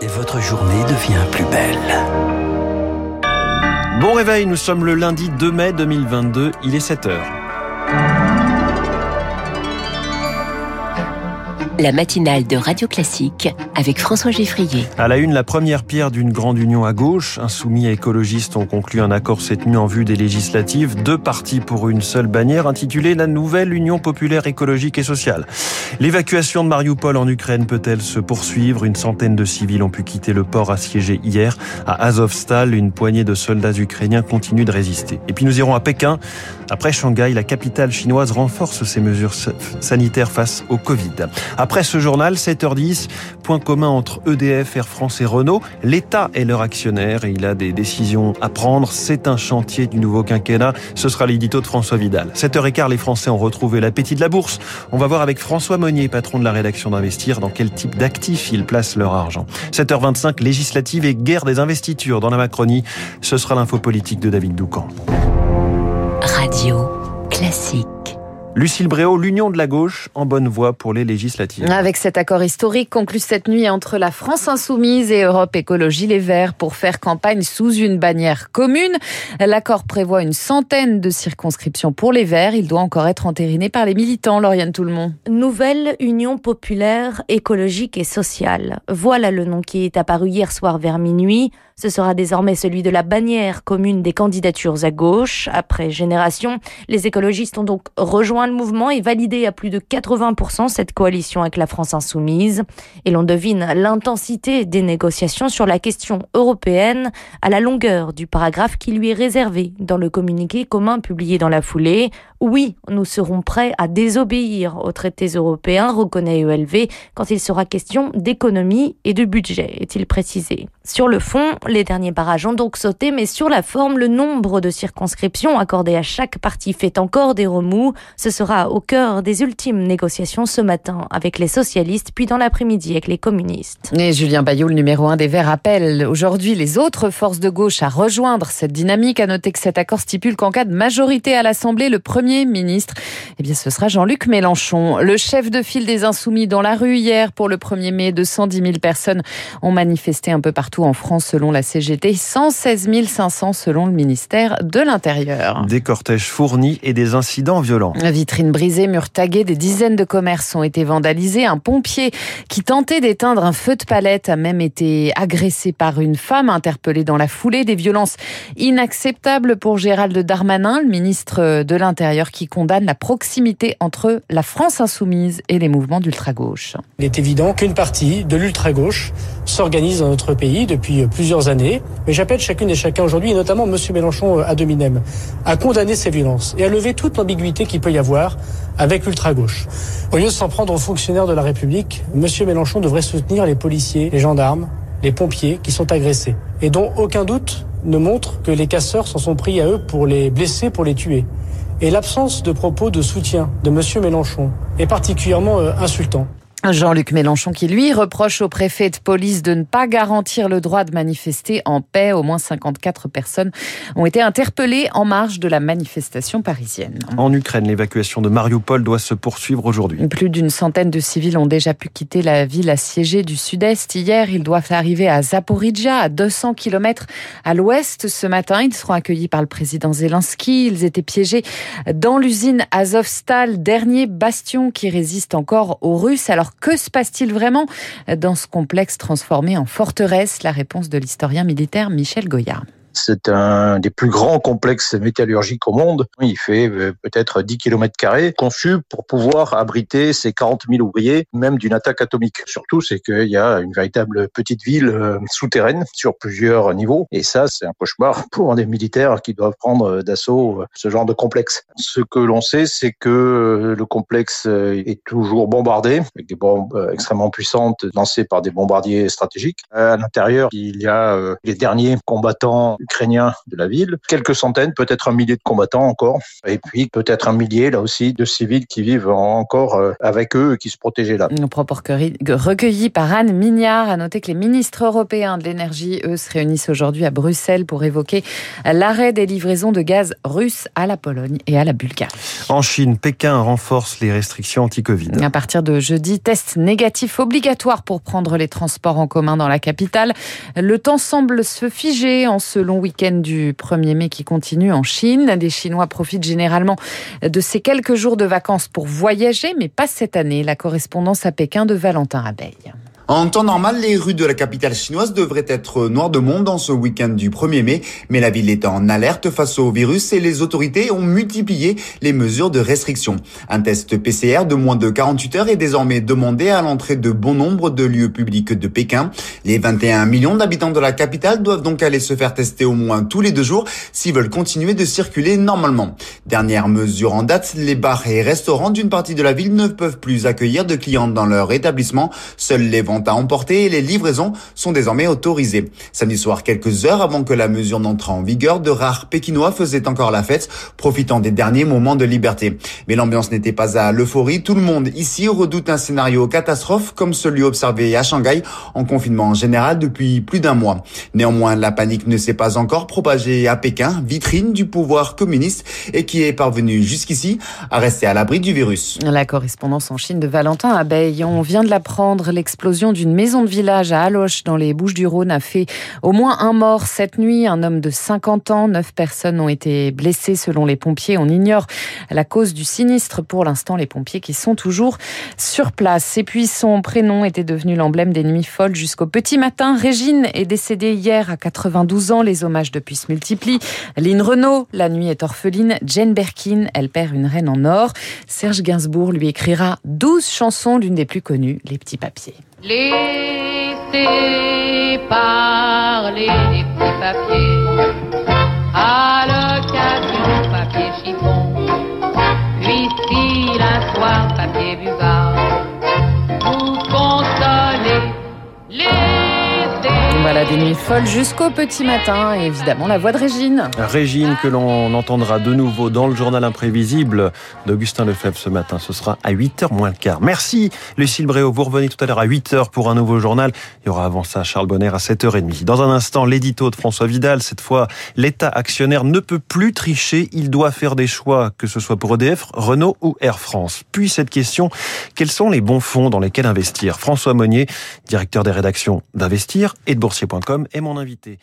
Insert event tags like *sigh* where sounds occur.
et votre journée devient plus belle. Bon réveil, nous sommes le lundi 2 mai 2022, il est 7 heures. La matinale de Radio Classique avec François Geffrier. À la une, la première pierre d'une grande union à gauche. Insoumis et écologistes ont conclu un accord cette nuit en vue des législatives. Deux partis pour une seule bannière intitulée la nouvelle Union populaire écologique et sociale. L'évacuation de Mariupol en Ukraine peut-elle se poursuivre? Une centaine de civils ont pu quitter le port assiégé hier. À Azovstal, une poignée de soldats ukrainiens continue de résister. Et puis nous irons à Pékin. Après Shanghai, la capitale chinoise renforce ses mesures sanitaires face au Covid. Après ce journal, 7h10, point commun entre EDF, Air France et Renault. L'État est leur actionnaire et il a des décisions à prendre. C'est un chantier du nouveau quinquennat. Ce sera l'édito de François Vidal. 7h15, les Français ont retrouvé l'appétit de la bourse. On va voir avec François Monnier, patron de la rédaction d'Investir, dans quel type d'actifs ils placent leur argent. 7h25, législative et guerre des investitures dans la Macronie. Ce sera l'info politique de David Doucan. Radio classique. Lucille Bréau, l'union de la gauche en bonne voie pour les législatives. Avec cet accord historique conclu cette nuit entre la France insoumise et Europe Écologie Les Verts pour faire campagne sous une bannière commune. L'accord prévoit une centaine de circonscriptions pour les Verts. Il doit encore être entériné par les militants. Lauriane Tout-le-Monde. Nouvelle Union populaire écologique et sociale. Voilà le nom qui est apparu hier soir vers minuit. Ce sera désormais celui de la bannière commune des candidatures à gauche. Après Génération, les écologistes ont donc rejoint le mouvement et validé à plus de 80% cette coalition avec la France insoumise. Et l'on devine l'intensité des négociations sur la question européenne à la longueur du paragraphe qui lui est réservé dans le communiqué commun publié dans la foulée. Oui, nous serons prêts à désobéir aux traités européens, reconnaît ELV, quand il sera question d'économie et de budget, est-il précisé. Sur le fond, les derniers barrages ont donc sauté, mais sur la forme, le nombre de circonscriptions accordées à chaque parti fait encore des remous. Ce sera au cœur des ultimes négociations ce matin avec les socialistes, puis dans l'après-midi avec les communistes. Et Julien Bayou, le numéro un des Verts, appelle aujourd'hui les autres forces de gauche à rejoindre cette dynamique. À noter que cet accord stipule qu'en cas de majorité à l'Assemblée, le Premier ministre, eh bien, ce sera Jean-Luc Mélenchon. Le chef de file des Insoumis dans la rue hier pour le 1er mai, 210 000 personnes ont manifesté un peu partout en France selon la la CGT, 116 500 selon le ministère de l'Intérieur. Des cortèges fournis et des incidents violents. Vitrines brisées, murs tagués, des dizaines de commerces ont été vandalisés. Un pompier qui tentait d'éteindre un feu de palette a même été agressé par une femme interpellée dans la foulée. Des violences inacceptables pour Gérald Darmanin, le ministre de l'Intérieur, qui condamne la proximité entre la France insoumise et les mouvements d'ultra-gauche. Il est évident qu'une partie de l'ultra-gauche s'organise dans notre pays depuis plusieurs années. Mais j'appelle chacune et chacun aujourd'hui, et notamment M. Mélenchon à Dominem, à condamner ces violences et à lever toute l'ambiguïté qu'il peut y avoir avec l'ultra-gauche. Au lieu de s'en prendre aux fonctionnaires de la République, M. Mélenchon devrait soutenir les policiers, les gendarmes, les pompiers qui sont agressés et dont aucun doute ne montre que les casseurs s'en sont pris à eux pour les blesser, pour les tuer. Et l'absence de propos de soutien de M. Mélenchon est particulièrement insultant. Jean-Luc Mélenchon qui lui reproche au préfet de police de ne pas garantir le droit de manifester en paix. Au moins 54 personnes ont été interpellées en marge de la manifestation parisienne. En Ukraine, l'évacuation de Mariupol doit se poursuivre aujourd'hui. Plus d'une centaine de civils ont déjà pu quitter la ville assiégée du sud-est. Hier, ils doivent arriver à Zaporizhia, à 200 km à l'ouest. Ce matin, ils seront accueillis par le président Zelensky. Ils étaient piégés dans l'usine Azovstal, dernier bastion qui résiste encore aux Russes. Alors que se passe-t-il vraiment dans ce complexe transformé en forteresse? La réponse de l'historien militaire Michel Goyard. C'est un des plus grands complexes métallurgiques au monde. Il fait euh, peut-être 10 km conçu pour pouvoir abriter ces 40 000 ouvriers, même d'une attaque atomique. Surtout, c'est qu'il y a une véritable petite ville euh, souterraine sur plusieurs niveaux. Et ça, c'est un cauchemar *laughs* pour des militaires qui doivent prendre d'assaut euh, ce genre de complexe. Ce que l'on sait, c'est que le complexe est toujours bombardé avec des bombes extrêmement puissantes lancées par des bombardiers stratégiques. À l'intérieur, il y a les derniers combattants ukrainiens de la ville, quelques centaines, peut-être un millier de combattants encore, et puis peut-être un millier là aussi de civils qui vivent encore euh, avec eux et qui se protégeaient là. Un propos recueilli par Anne Mignard. À noter que les ministres européens de l'énergie, eux, se réunissent aujourd'hui à Bruxelles pour évoquer l'arrêt des livraisons de gaz russe à la Pologne et à la Bulgarie. En Chine, Pékin renforce les restrictions anti-Covid. À partir de jeudi, test négatif obligatoire pour prendre les transports en commun dans la capitale. Le temps semble se figer en ce long week-end du 1er mai qui continue en Chine. Les Chinois profitent généralement de ces quelques jours de vacances pour voyager, mais pas cette année. La correspondance à Pékin de Valentin Abeille. En temps normal, les rues de la capitale chinoise devraient être noires de monde dans ce week-end du 1er mai, mais la ville est en alerte face au virus et les autorités ont multiplié les mesures de restriction. Un test PCR de moins de 48 heures est désormais demandé à l'entrée de bon nombre de lieux publics de Pékin. Les 21 millions d'habitants de la capitale doivent donc aller se faire tester au moins tous les deux jours s'ils veulent continuer de circuler normalement. Dernière mesure en date, les bars et restaurants d'une partie de la ville ne peuvent plus accueillir de clients dans leur établissement. Seuls les à emporter et les livraisons sont désormais autorisées. Samedi soir, quelques heures avant que la mesure n'entre en vigueur, de rares Pékinois faisaient encore la fête, profitant des derniers moments de liberté. Mais l'ambiance n'était pas à l'euphorie. Tout le monde ici redoute un scénario catastrophe comme celui observé à Shanghai en confinement général depuis plus d'un mois. Néanmoins, la panique ne s'est pas encore propagée à Pékin, vitrine du pouvoir communiste et qui est parvenu jusqu'ici à rester à l'abri du virus. La correspondance en Chine de Valentin Abeille. On vient de l'apprendre, l'explosion d'une maison de village à Aloche dans les Bouches-du-Rhône a fait au moins un mort cette nuit, un homme de 50 ans. Neuf personnes ont été blessées selon les pompiers. On ignore la cause du sinistre pour l'instant, les pompiers qui sont toujours sur place. Et puis son prénom était devenu l'emblème des nuits folles jusqu'au petit matin. Régine est décédée hier à 92 ans. Les hommages depuis se multiplient. Lynn Renault, la nuit est orpheline. Jane Berkin, elle perd une reine en or. Serge Gainsbourg lui écrira 12 chansons, l'une des plus connues, Les Petits Papiers. Laissez parler les petits papiers. À des nuits folles jusqu'au petit matin et évidemment la voix de Régine. Régine que l'on entendra de nouveau dans le journal imprévisible d'Augustin Lefebvre ce matin. Ce sera à 8h moins le quart. Merci Lucille Bréau. Vous revenez tout à l'heure à 8h pour un nouveau journal. Il y aura avant ça Charles Bonner à 7h30. Dans un instant, l'édito de François Vidal. Cette fois, l'État actionnaire ne peut plus tricher. Il doit faire des choix, que ce soit pour EDF, Renault ou Air France. Puis cette question, quels sont les bons fonds dans lesquels investir? François Monnier, directeur des rédactions d'Investir et de Bourse est mon invité.